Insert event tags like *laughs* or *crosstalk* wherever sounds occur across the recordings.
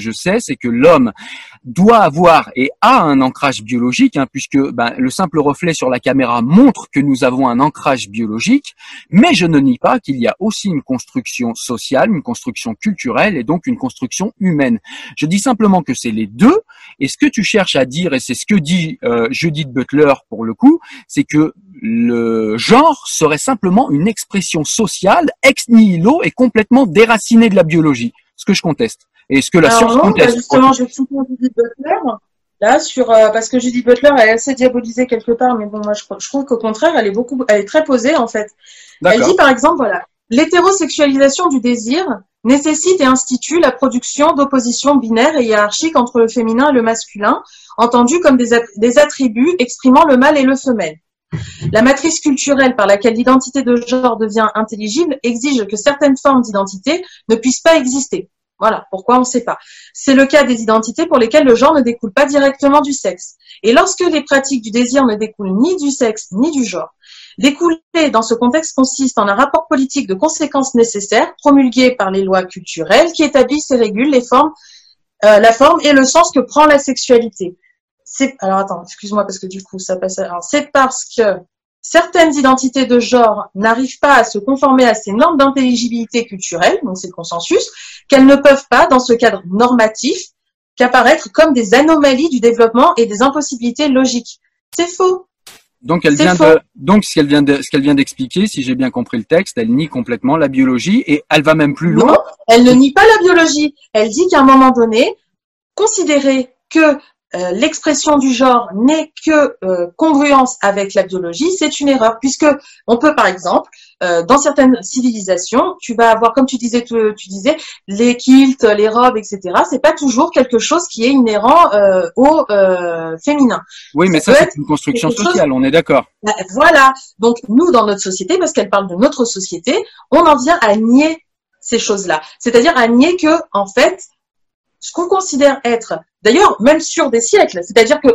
je sais, c'est que l'homme doit avoir et a un ancrage biologique, hein, puisque ben, le simple reflet sur la caméra montre que nous avons un ancrage biologique, mais je ne nie pas qu'il y a aussi une construction sociale, une construction culturelle et donc une construction humaine. Je dis simplement que c'est les deux, et ce que tu cherches à dire, et c'est ce que dit euh, Judith Butler pour le coup, c'est que le genre serait simplement une expression sociale ex nihilo et complètement déracinée de la biologie, ce que je conteste. Et ce que la science conteste. Bah, justement, je soutenir Judith Butler. Là, sur euh, parce que Judith Butler elle est assez diabolisée quelque part, mais bon, moi je, je trouve qu'au contraire, elle est beaucoup, elle est très posée en fait. Elle dit par exemple, voilà, l'hétérosexualisation du désir nécessite et institue la production d'oppositions binaires et hiérarchiques entre le féminin et le masculin, entendues comme des, des attributs exprimant le mâle et le femelle. La matrice culturelle par laquelle l'identité de genre devient intelligible exige que certaines formes d'identité ne puissent pas exister. Voilà, pourquoi on ne sait pas. C'est le cas des identités pour lesquelles le genre ne découle pas directement du sexe. Et lorsque les pratiques du désir ne découlent ni du sexe ni du genre, découler dans ce contexte consiste en un rapport politique de conséquences nécessaires promulgué par les lois culturelles qui établissent et régulent les formes, euh, la forme et le sens que prend la sexualité. C'est alors attends, excuse-moi parce que du coup ça passe. Alors c'est parce que certaines identités de genre n'arrivent pas à se conformer à ces normes d'intelligibilité culturelle, donc c'est le consensus, qu'elles ne peuvent pas, dans ce cadre normatif, qu'apparaître comme des anomalies du développement et des impossibilités logiques. C'est faux. Donc elle vient de, donc ce qu'elle vient de, ce qu'elle vient d'expliquer, si j'ai bien compris le texte, elle nie complètement la biologie et elle va même plus loin. Non, elle ne nie pas la biologie. Elle dit qu'à un moment donné, considérer que euh, l'expression du genre n'est que euh, congruence avec la biologie, c'est une erreur, puisque on peut par exemple, euh, dans certaines civilisations, tu vas avoir, comme tu disais, tu, disais, les kilts, les robes, etc. C'est pas toujours quelque chose qui est inhérent au féminin. Oui, mais ça, c'est une construction sociale, on est d'accord. Bah, voilà. Donc nous, dans notre société, parce qu'elle parle de notre société, on en vient à nier ces choses-là, c'est-à-dire à nier que, en fait, ce qu'on considère être D'ailleurs, même sur des siècles, c'est-à-dire que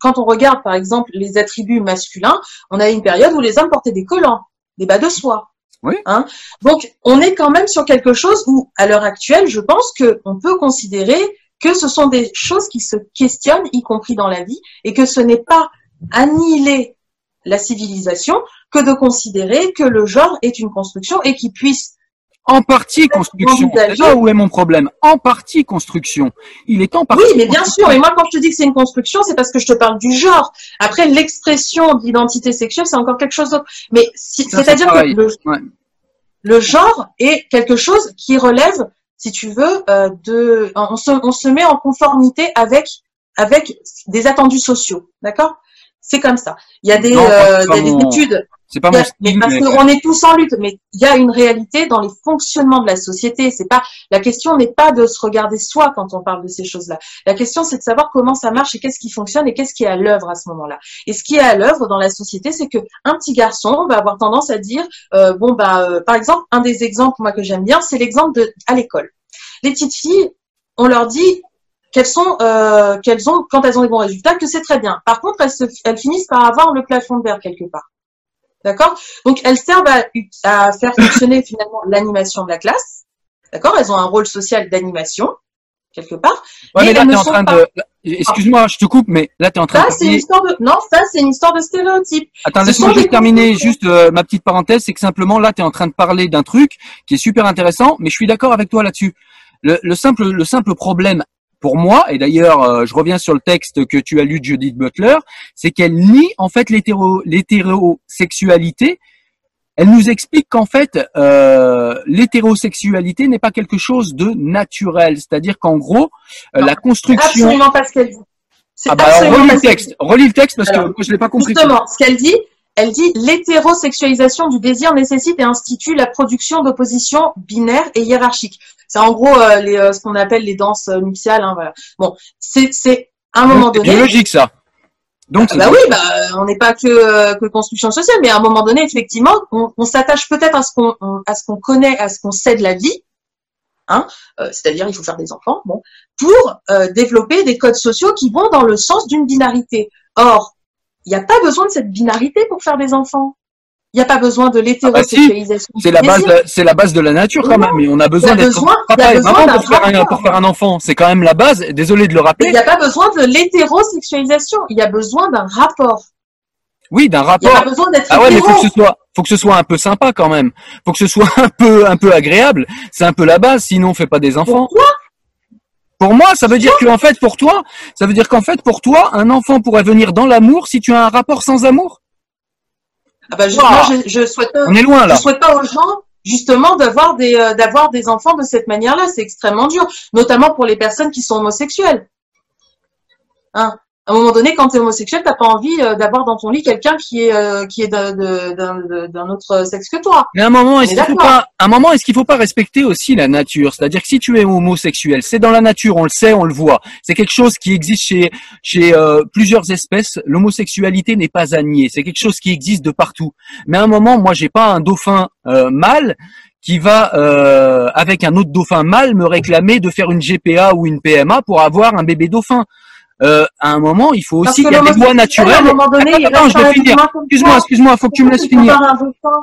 quand on regarde par exemple les attributs masculins, on a une période où les hommes portaient des collants, des bas de soie. Oui. Hein? Donc, on est quand même sur quelque chose où, à l'heure actuelle, je pense qu'on peut considérer que ce sont des choses qui se questionnent, y compris dans la vie, et que ce n'est pas annihiler la civilisation que de considérer que le genre est une construction et qu'il puisse en partie construction. C'est là où est mon problème. En partie construction. Il est en partie. Oui, mais bien sûr. Et moi, quand je te dis que c'est une construction, c'est parce que je te parle du genre. Après, l'expression d'identité sexuelle, c'est encore quelque chose d'autre. Mais c'est-à-dire que le, genre est quelque chose qui relève, si tu veux, euh, de. On se, on se met en conformité avec avec des attendus sociaux. D'accord? C'est comme ça. Il y a des, euh, des études. C'est pas mon mais parce qu'on est tous en lutte, mais il y a une réalité dans les fonctionnements de la société. C'est pas la question n'est pas de se regarder soi quand on parle de ces choses-là. La question c'est de savoir comment ça marche et qu'est-ce qui fonctionne et qu'est-ce qui est à l'œuvre à ce moment-là. Et ce qui est à l'œuvre dans la société, c'est que un petit garçon va avoir tendance à dire euh, bon bah euh, par exemple un des exemples moi que j'aime bien, c'est l'exemple de à l'école. Les petites filles, on leur dit qu'elles sont euh, qu'elles ont quand elles ont des bons résultats que c'est très bien. Par contre, elles, se, elles finissent par avoir le plafond de verre quelque part. D'accord? Donc, elles servent à, faire fonctionner *laughs* finalement l'animation de la classe. D'accord? Elles ont un rôle social d'animation, quelque part. Ouais, mais, là, tu es en train de... Excuse-moi, je te coupe, mais là, tu es en train ça, c'est une histoire de... Non, ça, c'est une histoire de stéréotype. Attends, laisse-moi juste terminer juste euh, ma petite parenthèse. C'est que simplement, là, tu es en train de parler d'un truc qui est super intéressant, mais je suis d'accord avec toi là-dessus. Le, le, simple, le simple problème pour moi, et d'ailleurs, euh, je reviens sur le texte que tu as lu de Judith Butler, c'est qu'elle nie en fait l'hétérosexualité. Elle nous explique qu'en fait, euh, l'hétérosexualité n'est pas quelque chose de naturel, c'est-à-dire qu'en gros, euh, la construction. Absolument pas ce qu'elle dit. Ah bah relis le texte, relis le texte parce que moi je l'ai pas compris. Justement, ce qu'elle dit, elle dit l'hétérosexualisation du désir nécessite et institue la production d'oppositions binaires et hiérarchiques. C'est en gros euh, les, euh, ce qu'on appelle les danses euh, nuptiales. Hein, voilà. Bon, c'est à un moment donné. C'est logique ça. Donc, bah, oui, bah, on n'est pas que, que construction sociale, mais à un moment donné, effectivement, on, on s'attache peut-être à ce qu'on à ce qu'on connaît, à ce qu'on sait de la vie, hein, c'est-à-dire il faut faire des enfants, bon, pour développer des codes sociaux qui vont dans le sens d'une binarité. Or, il n'y a pas besoin de cette binarité pour faire des enfants. Il n'y a pas besoin de l'hétérosexualisation. Ah bah c'est la base, c'est la base de la nature quand même. Mais on a besoin d'être papa et maman pour faire, un, pour faire un enfant. C'est quand même la base. Désolé de le rappeler. Il n'y a pas besoin de l'hétérosexualisation. Il y a besoin d'un rapport. Oui, d'un rapport. Il n'y a pas besoin d'être Ah ouais, mais faut que ce soit, faut que ce soit un peu sympa quand même. Faut que ce soit *laughs* un peu, un peu agréable. C'est un peu la base. Sinon, on fait pas des enfants. Pourquoi? Pour moi, ça veut dire qu'en fait, pour toi, ça veut dire qu'en fait, pour toi, un enfant pourrait venir dans l'amour si tu as un rapport sans amour. Ah bah, je, je, souhaite pas, On est loin là. Je souhaite pas aux gens justement d'avoir des euh, d'avoir des enfants de cette manière-là. C'est extrêmement dur, notamment pour les personnes qui sont homosexuelles. Hein à un moment donné, quand tu es homosexuel, t'as pas envie euh, d'avoir dans ton lit quelqu'un qui est euh, qui est d'un autre sexe que toi. Mais à un moment, est-ce qu'il faut pas, un moment, est-ce qu'il faut pas respecter aussi la nature? C'est-à-dire que si tu es homosexuel, c'est dans la nature, on le sait, on le voit. C'est quelque chose qui existe chez chez euh, plusieurs espèces. L'homosexualité n'est pas à nier. C'est quelque chose qui existe de partout. Mais à un moment, moi, j'ai pas un dauphin mâle qui va avec un autre dauphin mâle me réclamer de faire une GPA ou une PMA pour avoir un bébé dauphin euh, à un moment, il faut aussi qu'il y ait des voies naturelles. attends, je vais finir. Excuse-moi, excuse-moi, faut que tu me laisses finir.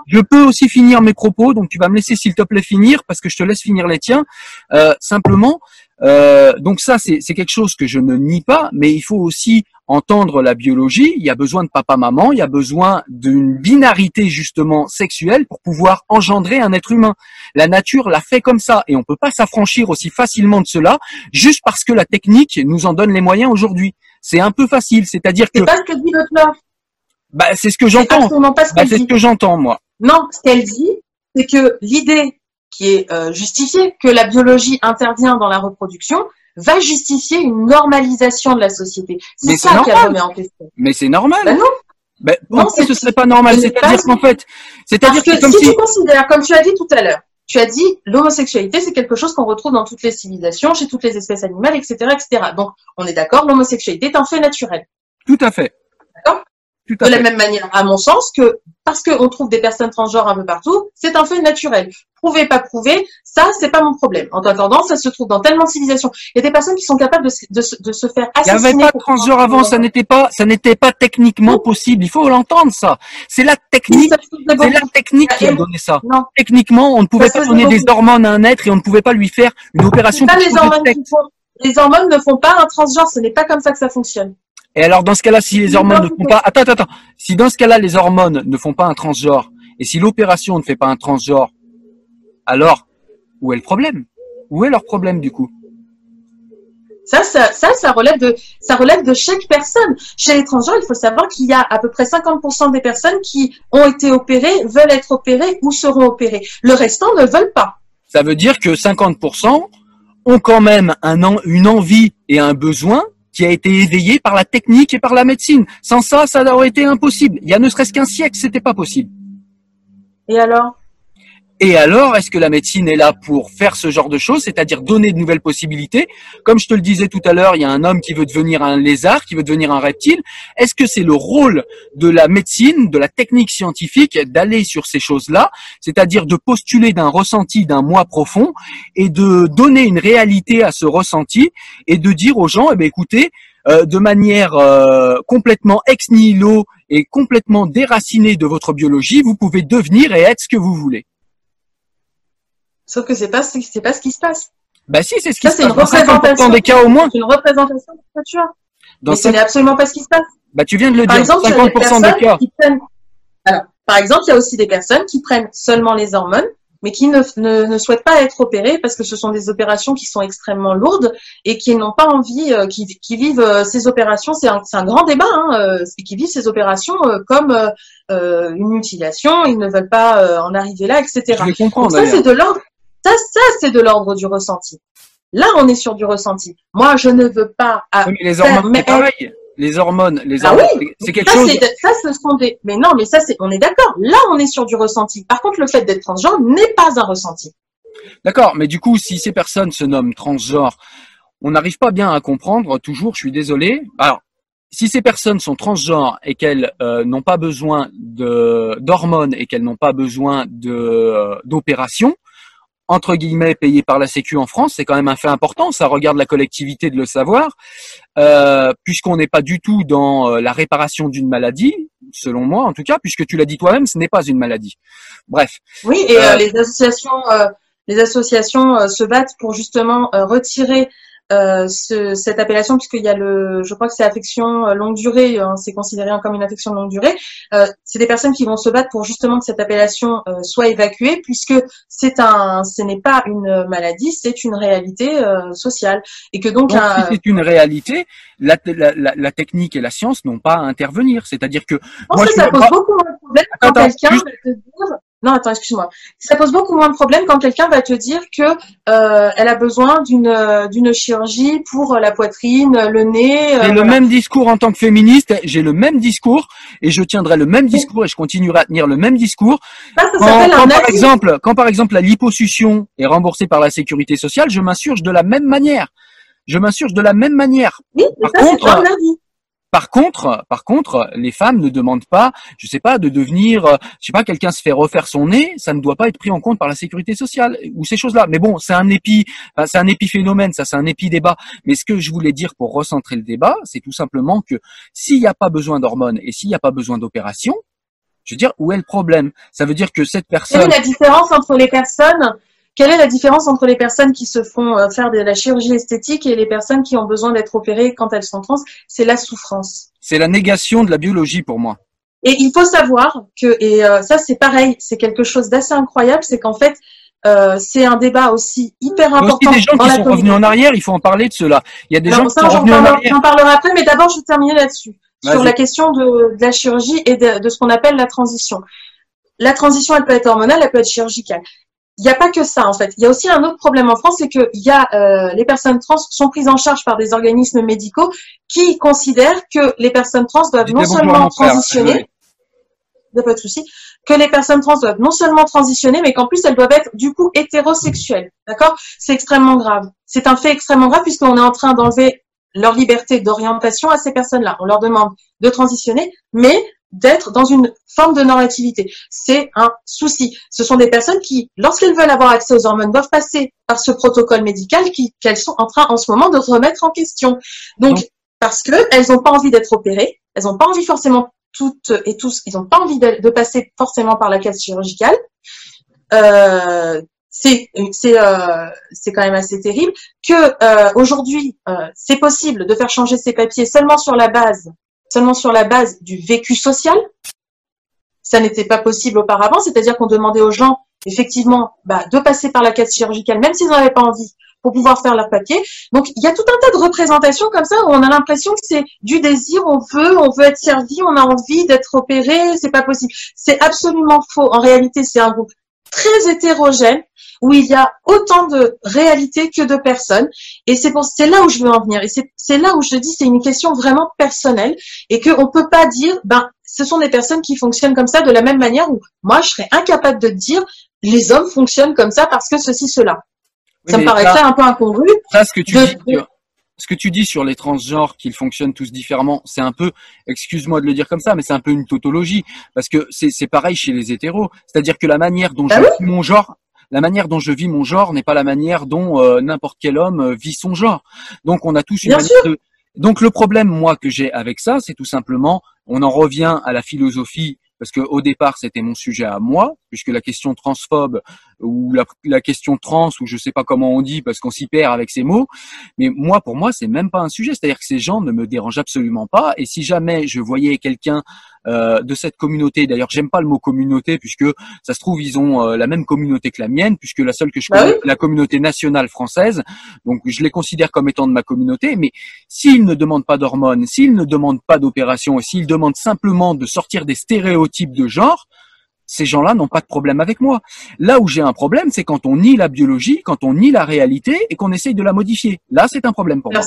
Je peux aussi finir mes propos, donc tu vas me laisser s'il te plaît finir parce que je te laisse finir les tiens. Euh, simplement, euh, donc ça, c'est quelque chose que je ne nie pas, mais il faut aussi entendre la biologie. Il y a besoin de papa-maman, il y a besoin d'une binarité justement sexuelle pour pouvoir engendrer un être humain. La nature l'a fait comme ça, et on peut pas s'affranchir aussi facilement de cela juste parce que la technique nous en donne les moyens aujourd'hui. C'est un peu facile, c'est-à-dire que. C'est pas ce que dit Bah, c'est ce que j'entends. Bah, c'est ce que j'entends moi. Non, ce qu'elle dit, c'est que l'idée qui est euh, justifié, que la biologie intervient dans la reproduction, va justifier une normalisation de la société. C'est ça qu'elle remet en question. Mais c'est normal. Ben non. Ben, non, ce serait pas normal C'est-à-dire qu'en fait, c'est-à-dire que, comme si, tu considères, comme tu as dit tout à l'heure, tu as dit l'homosexualité, c'est quelque chose qu'on retrouve dans toutes les civilisations, chez toutes les espèces animales, etc., etc. Donc, on est d'accord, l'homosexualité est un fait naturel. Tout à fait. De la même manière, à mon sens, que parce qu'on trouve des personnes transgenres un peu partout, c'est un fait naturel. Prouver, pas prouver, ça, c'est pas mon problème. En attendant, ça se trouve dans tellement de civilisations. Il y a des personnes qui sont capables de, de, de se faire assassiner. Il n'y avait pas de transgenre avant, ça n'était pas, ça n'était pas techniquement possible. Il faut l'entendre, ça. C'est la technique, c'est la technique qui a donné ça. Non. Techniquement, on ne pouvait pas donner des hormones à un être et on ne pouvait pas lui faire une opération. Pas les hormones, les hormones ne font pas un transgenre. Ce n'est pas comme ça que ça fonctionne. Et alors, dans ce cas-là, si les hormones ne font pas, attends, attends, attends, si dans ce cas-là, les hormones ne font pas un transgenre, et si l'opération ne fait pas un transgenre, alors, où est le problème? Où est leur problème, du coup? Ça, ça, ça, ça relève de, ça relève de chaque personne. Chez les transgenres, il faut savoir qu'il y a à peu près 50% des personnes qui ont été opérées, veulent être opérées ou seront opérées. Le restant ne veulent pas. Ça veut dire que 50% ont quand même un, une envie et un besoin qui a été éveillé par la technique et par la médecine. Sans ça, ça aurait été impossible. Il y a ne serait-ce qu'un siècle, c'était pas possible. Et alors? Et alors, est-ce que la médecine est là pour faire ce genre de choses, c'est-à-dire donner de nouvelles possibilités Comme je te le disais tout à l'heure, il y a un homme qui veut devenir un lézard, qui veut devenir un reptile. Est-ce que c'est le rôle de la médecine, de la technique scientifique, d'aller sur ces choses-là, c'est-à-dire de postuler d'un ressenti d'un moi profond et de donner une réalité à ce ressenti et de dire aux gens, eh bien, écoutez, euh, de manière euh, complètement ex nihilo et complètement déracinée de votre biologie, vous pouvez devenir et être ce que vous voulez. Sauf que c'est pas c'est pas ce qui se passe. Bah si, c'est ce qui se passe. C'est une représentation des cas au moins. C'est une représentation de nature. Mais ce n'est absolument pas ce qui se passe. Bah tu viens de le par dire. Exemple, 50% des, cas. Prennent... Alors, par exemple, il y a aussi des personnes qui prennent seulement les hormones, mais qui ne, ne, ne, souhaitent pas être opérées parce que ce sont des opérations qui sont extrêmement lourdes et qui n'ont pas envie, euh, qui, qui, vivent euh, ces opérations. C'est un, un, grand débat, hein, euh, qui vivent ces opérations comme une mutilation. Ils ne veulent pas en arriver là, etc. Je comprends, Donc ça, c'est de l'ordre ça, ça c'est de l'ordre du ressenti. Là, on est sur du ressenti. Moi, je ne veux pas. Oui, mais les hormones, c'est pareil. Les hormones, les ah hormones, oui, c'est quelque ça, chose. Ça, ce sont des. Mais non, mais ça, c'est. On est d'accord. Là, on est sur du ressenti. Par contre, le fait d'être transgenre n'est pas un ressenti. D'accord, mais du coup, si ces personnes se nomment transgenres, on n'arrive pas bien à comprendre. Toujours, je suis désolé. Alors, si ces personnes sont transgenres et qu'elles euh, n'ont pas besoin de d'hormones et qu'elles n'ont pas besoin de euh, d'opérations, entre guillemets payé par la Sécu en France, c'est quand même un fait important. Ça regarde la collectivité de le savoir, euh, puisqu'on n'est pas du tout dans euh, la réparation d'une maladie. selon moi en tout cas, puisque tu l'as dit toi-même, ce n'est pas une maladie. Bref. Oui, et les associations, les associations se battent pour justement retirer euh, ce, cette appellation puisqu'il y a le, je crois que c'est affection euh, longue durée, hein, c'est considéré comme une affection longue durée. Euh, c'est des personnes qui vont se battre pour justement que cette appellation euh, soit évacuée puisque c'est un, ce n'est pas une maladie, c'est une réalité euh, sociale et que donc, donc si c'est une réalité, la, la, la, technique et la science n'ont pas à intervenir. C'est-à-dire que moi, ça, ça pose beaucoup moins de problèmes quand quelqu'un va te dire non, attends, excuse-moi. Ça pose beaucoup moins de problèmes quand quelqu'un va te dire que euh, elle a besoin d'une euh, d'une chirurgie pour la poitrine, le nez. Euh, j'ai le même discours en tant que féministe. J'ai le même discours et je tiendrai le même discours et je continuerai à tenir le même discours. Ça, ça quand, par exemple, quand par exemple la liposuction est remboursée par la sécurité sociale, je m'insurge de la même manière. Je m'insurge de la même manière. Oui, par ça, contre, par contre, par contre, les femmes ne demandent pas, je sais pas, de devenir, euh, je sais pas, quelqu'un se fait refaire son nez, ça ne doit pas être pris en compte par la sécurité sociale ou ces choses-là. Mais bon, c'est un épi, c'est un épiphénomène, ça, c'est un épi débat. Mais ce que je voulais dire pour recentrer le débat, c'est tout simplement que s'il n'y a pas besoin d'hormones et s'il n'y a pas besoin d'opération, je veux dire, où est le problème? Ça veut dire que cette personne. Quelle est la différence entre les personnes quelle est la différence entre les personnes qui se font euh, faire de la chirurgie esthétique et les personnes qui ont besoin d'être opérées quand elles sont trans? C'est la souffrance. C'est la négation de la biologie pour moi. Et il faut savoir que, et euh, ça c'est pareil, c'est quelque chose d'assez incroyable, c'est qu'en fait, euh, c'est un débat aussi hyper important. Il y a aussi des gens qui sont revenus en arrière, il faut en parler de cela. Il y a des gens qui sont revenus en arrière. J'en parlerai après, mais d'abord je vais terminer là-dessus, sur la question de, de, la chirurgie et de, de ce qu'on appelle la transition. La transition, elle peut être hormonale, elle peut être chirurgicale il n'y a pas que ça en fait. Il y a aussi un autre problème en France, c'est que il y a euh, les personnes trans sont prises en charge par des organismes médicaux qui considèrent que les personnes trans doivent non seulement transitionner, oui. pas de souci, que les personnes trans doivent non seulement transitionner, mais qu'en plus elles doivent être du coup hétérosexuelles. D'accord? C'est extrêmement grave. C'est un fait extrêmement grave puisqu'on est en train d'enlever leur liberté d'orientation à ces personnes-là. On leur demande de transitionner, mais d'être dans une forme de normativité. C'est un souci. Ce sont des personnes qui, lorsqu'elles veulent avoir accès aux hormones, doivent passer par ce protocole médical qu'elles sont en train en ce moment de remettre en question. Donc, parce que elles n'ont pas envie d'être opérées, elles n'ont pas envie forcément toutes et tous, ils n'ont pas envie de, de, passer forcément par la case chirurgicale. Euh, c'est c'est euh, c'est quand même assez terrible que euh, aujourd'hui euh, c'est possible de faire changer ses papiers seulement sur la base seulement sur la base du vécu social. Ça n'était pas possible auparavant, c'est-à-dire qu'on demandait aux gens effectivement bah, de passer par la case chirurgicale, même s'ils n'en avaient pas envie, pour pouvoir faire leur papier. Donc il y a tout un tas de représentations comme ça où on a l'impression que c'est du désir, on veut, on veut être servi, on a envie d'être opéré, c'est pas possible. C'est absolument faux. En réalité, c'est un groupe très hétérogène où il y a autant de réalités que de personnes. Et c'est pour, c'est là où je veux en venir. Et c'est là où je dis, c'est une question vraiment personnelle et qu'on peut pas dire, ben, ce sont des personnes qui fonctionnent comme ça de la même manière où moi, je serais incapable de dire, les hommes fonctionnent comme ça parce que ceci, cela. ça me paraîtrait un peu incongru. Ça, ce que tu dis, ce que tu dis sur les transgenres qu'ils fonctionnent tous différemment, c'est un peu, excuse-moi de le dire comme ça, mais c'est un peu une tautologie parce que c'est pareil chez les hétéros. C'est-à-dire que la manière dont bah je vis mon genre, la manière dont je vis mon genre n'est pas la manière dont euh, n'importe quel homme euh, vit son genre. Donc on a tous une manière de... Donc le problème moi que j'ai avec ça, c'est tout simplement, on en revient à la philosophie parce que au départ c'était mon sujet à moi, puisque la question transphobe ou la, la, question trans ou je sais pas comment on dit parce qu'on s'y perd avec ces mots, mais moi pour moi c'est même pas un sujet, c'est-à-dire que ces gens ne me dérangent absolument pas. Et si jamais je voyais quelqu'un euh, de cette communauté, d'ailleurs j'aime pas le mot communauté puisque ça se trouve ils ont euh, la même communauté que la mienne puisque la seule que je bah connais la communauté nationale française, donc je les considère comme étant de ma communauté, mais s'ils ne demandent pas d'hormones, s'ils ne demandent pas d'opération et s'ils demandent simplement de sortir des stéréotypes de genre, ces gens-là n'ont pas de problème avec moi. Là où j'ai un problème, c'est quand on nie la biologie, quand on nie la réalité et qu'on essaye de la modifier. Là, c'est un problème pour moi.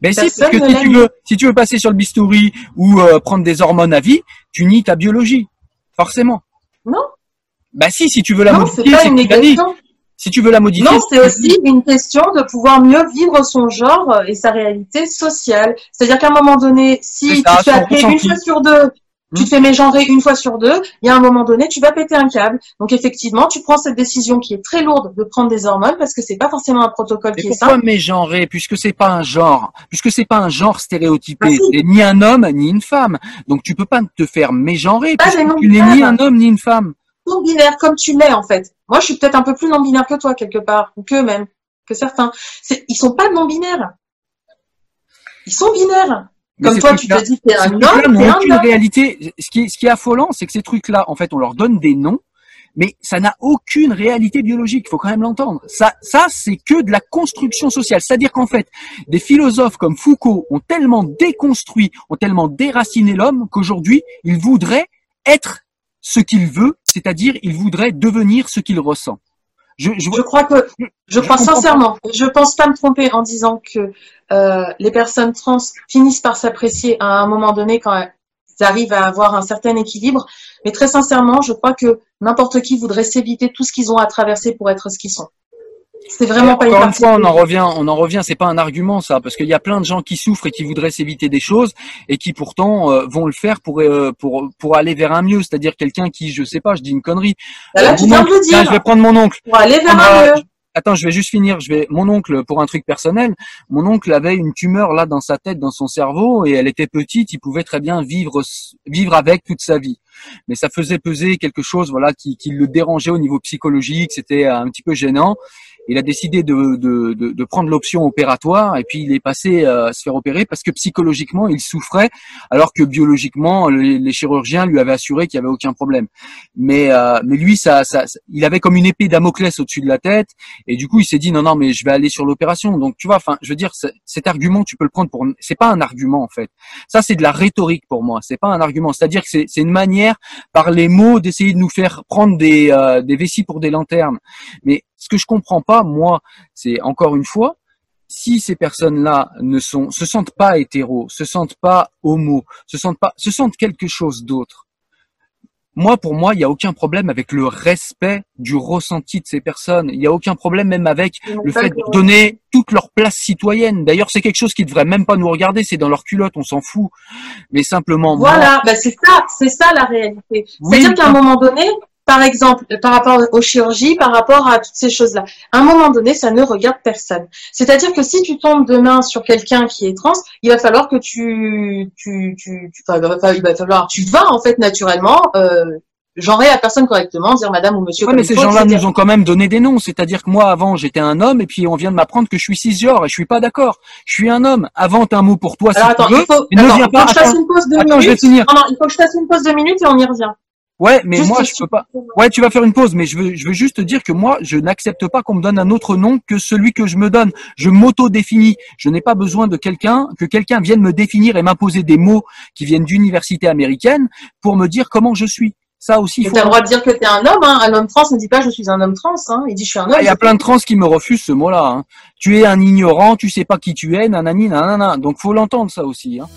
Ben si, parce que si tu veux, si tu veux passer sur le bistouri ou euh, prendre des hormones à vie, tu nies ta biologie, forcément. Non. Bah si, si tu veux la modifier, c'est une Si tu veux la modifier. Non, c'est aussi une question de pouvoir mieux vivre son genre et sa réalité sociale. C'est-à-dire qu'à un moment donné, si tu te fais une fois sur deux Tu te fais mégenrer une fois sur deux, il y a un moment donné, tu vas péter un câble. Donc effectivement, tu prends cette décision qui est très lourde de prendre des hormones parce que c'est pas forcément un protocole qui est simple. Pourquoi mégenrer puisque c'est pas un genre, puisque c'est pas un genre stéréotypé, ah, ni un homme ni une femme. Donc tu peux pas te faire mégenrer puisque tu n'es ni un homme ni une femme. Non binaire comme tu l'es en fait. Moi, je suis peut-être un peu plus non binaire que toi quelque part ou que même que certains. Ils sont pas non binaires. Ils sont binaires. Comme toi, tu te dis que un homme, aucune réalité. Ce qui ce qui est affolant, c'est que ces trucs-là, en fait, on leur donne des noms, mais ça n'a aucune réalité biologique. Il faut quand même l'entendre. Ça, ça, c'est que de la construction sociale. C'est-à-dire qu'en fait, des philosophes comme Foucault ont tellement déconstruit, ont tellement déraciné l'homme qu'aujourd'hui, il voudrait être ce qu'il veut, c'est-à-dire il voudrait devenir ce qu'il ressent. Je, je, crois que, je, crois sincèrement, je pense pas me tromper en disant que euh, les personnes trans finissent par s'apprécier à un moment donné quand elles arrivent à avoir un certain équilibre. Mais très sincèrement, je crois que n'importe qui voudrait s'éviter tout ce qu'ils ont à traverser pour être ce qu'ils sont. C'est vraiment pas Encore une fois, on en revient, on en revient. C'est pas un argument ça, parce qu'il y a plein de gens qui souffrent et qui voudraient s'éviter des choses et qui pourtant euh, vont le faire pour euh, pour pour aller vers un mieux. C'est-à-dire quelqu'un qui, je sais pas, je dis une connerie. Bah là, tu viens de le dire. je vais prendre mon oncle. Pour aller vers un mieux. Attends, je vais juste finir. Je vais mon oncle pour un truc personnel. Mon oncle avait une tumeur là dans sa tête, dans son cerveau, et elle était petite. Il pouvait très bien vivre vivre avec toute sa vie, mais ça faisait peser quelque chose, voilà, qui, qui le dérangeait au niveau psychologique. C'était un petit peu gênant il a décidé de, de, de, de prendre l'option opératoire et puis il est passé à se faire opérer parce que psychologiquement il souffrait alors que biologiquement les, chirurgiens lui avaient assuré qu'il y avait aucun problème. Mais euh, mais lui ça, ça il avait comme une épée Damoclès au-dessus de la tête et du coup il s'est dit non non mais je vais aller sur l'opération. Donc tu vois enfin je veux dire cet argument tu peux le prendre pour c'est pas un argument en fait. Ça c'est de la rhétorique pour moi, c'est pas un argument, c'est-à-dire que c'est une manière par les mots d'essayer de nous faire prendre des euh, des vessies pour des lanternes. Mais ce que je comprends pas, moi, c'est encore une fois, si ces personnes-là ne sont, se sentent pas hétéros, se sentent pas homo, se sentent pas, se sentent quelque chose d'autre. Moi, pour moi, il n'y a aucun problème avec le respect du ressenti de ces personnes. Il n'y a aucun problème même avec le fait de donner toute leur place citoyenne. D'ailleurs, c'est quelque chose qui devrait même pas nous regarder. C'est dans leur culotte, on s'en fout. Mais simplement. Voilà, bah, c'est ça, c'est ça la réalité. C'est-à-dire qu'à un moment donné, par exemple, par rapport aux chirurgies, par rapport à toutes ces choses-là. À un moment donné, ça ne regarde personne. C'est-à-dire que si tu tombes demain sur quelqu'un qui est trans, il va falloir que tu, tu, tu, tu il va falloir, tu vas en fait naturellement. Euh, genrer la personne correctement, dire madame ou monsieur. Ouais, mais ces gens-là nous ont quand même donné des noms. C'est-à-dire que moi, avant, j'étais un homme, et puis on vient de m'apprendre que je suis cisgenre, et je suis pas d'accord. Je suis un homme. Avant, un mot pour toi, Alors, attends, il faut, il faut que je fasse une pause de minutes. Je vais finir. Non, non, il faut que je fasse une pause de minutes et on y revient. Ouais, mais moi je peux pas. Ouais, tu vas faire une pause, mais je veux, je veux juste te dire que moi, je n'accepte pas qu'on me donne un autre nom que celui que je me donne. Je m'auto-définis. Je n'ai pas besoin de quelqu'un, que quelqu'un vienne me définir et m'imposer des mots qui viennent d'université américaine pour me dire comment je suis. Ça aussi. Tu as le droit de dire que tu es un homme. Hein. Un homme trans ne dit pas je suis un homme trans. Hein. Il dit je suis un homme. Il y a plein de trans qui me refusent ce mot-là. Hein. Tu es un ignorant, tu sais pas qui tu es, nanani, nanana. Donc faut l'entendre ça aussi. Hein.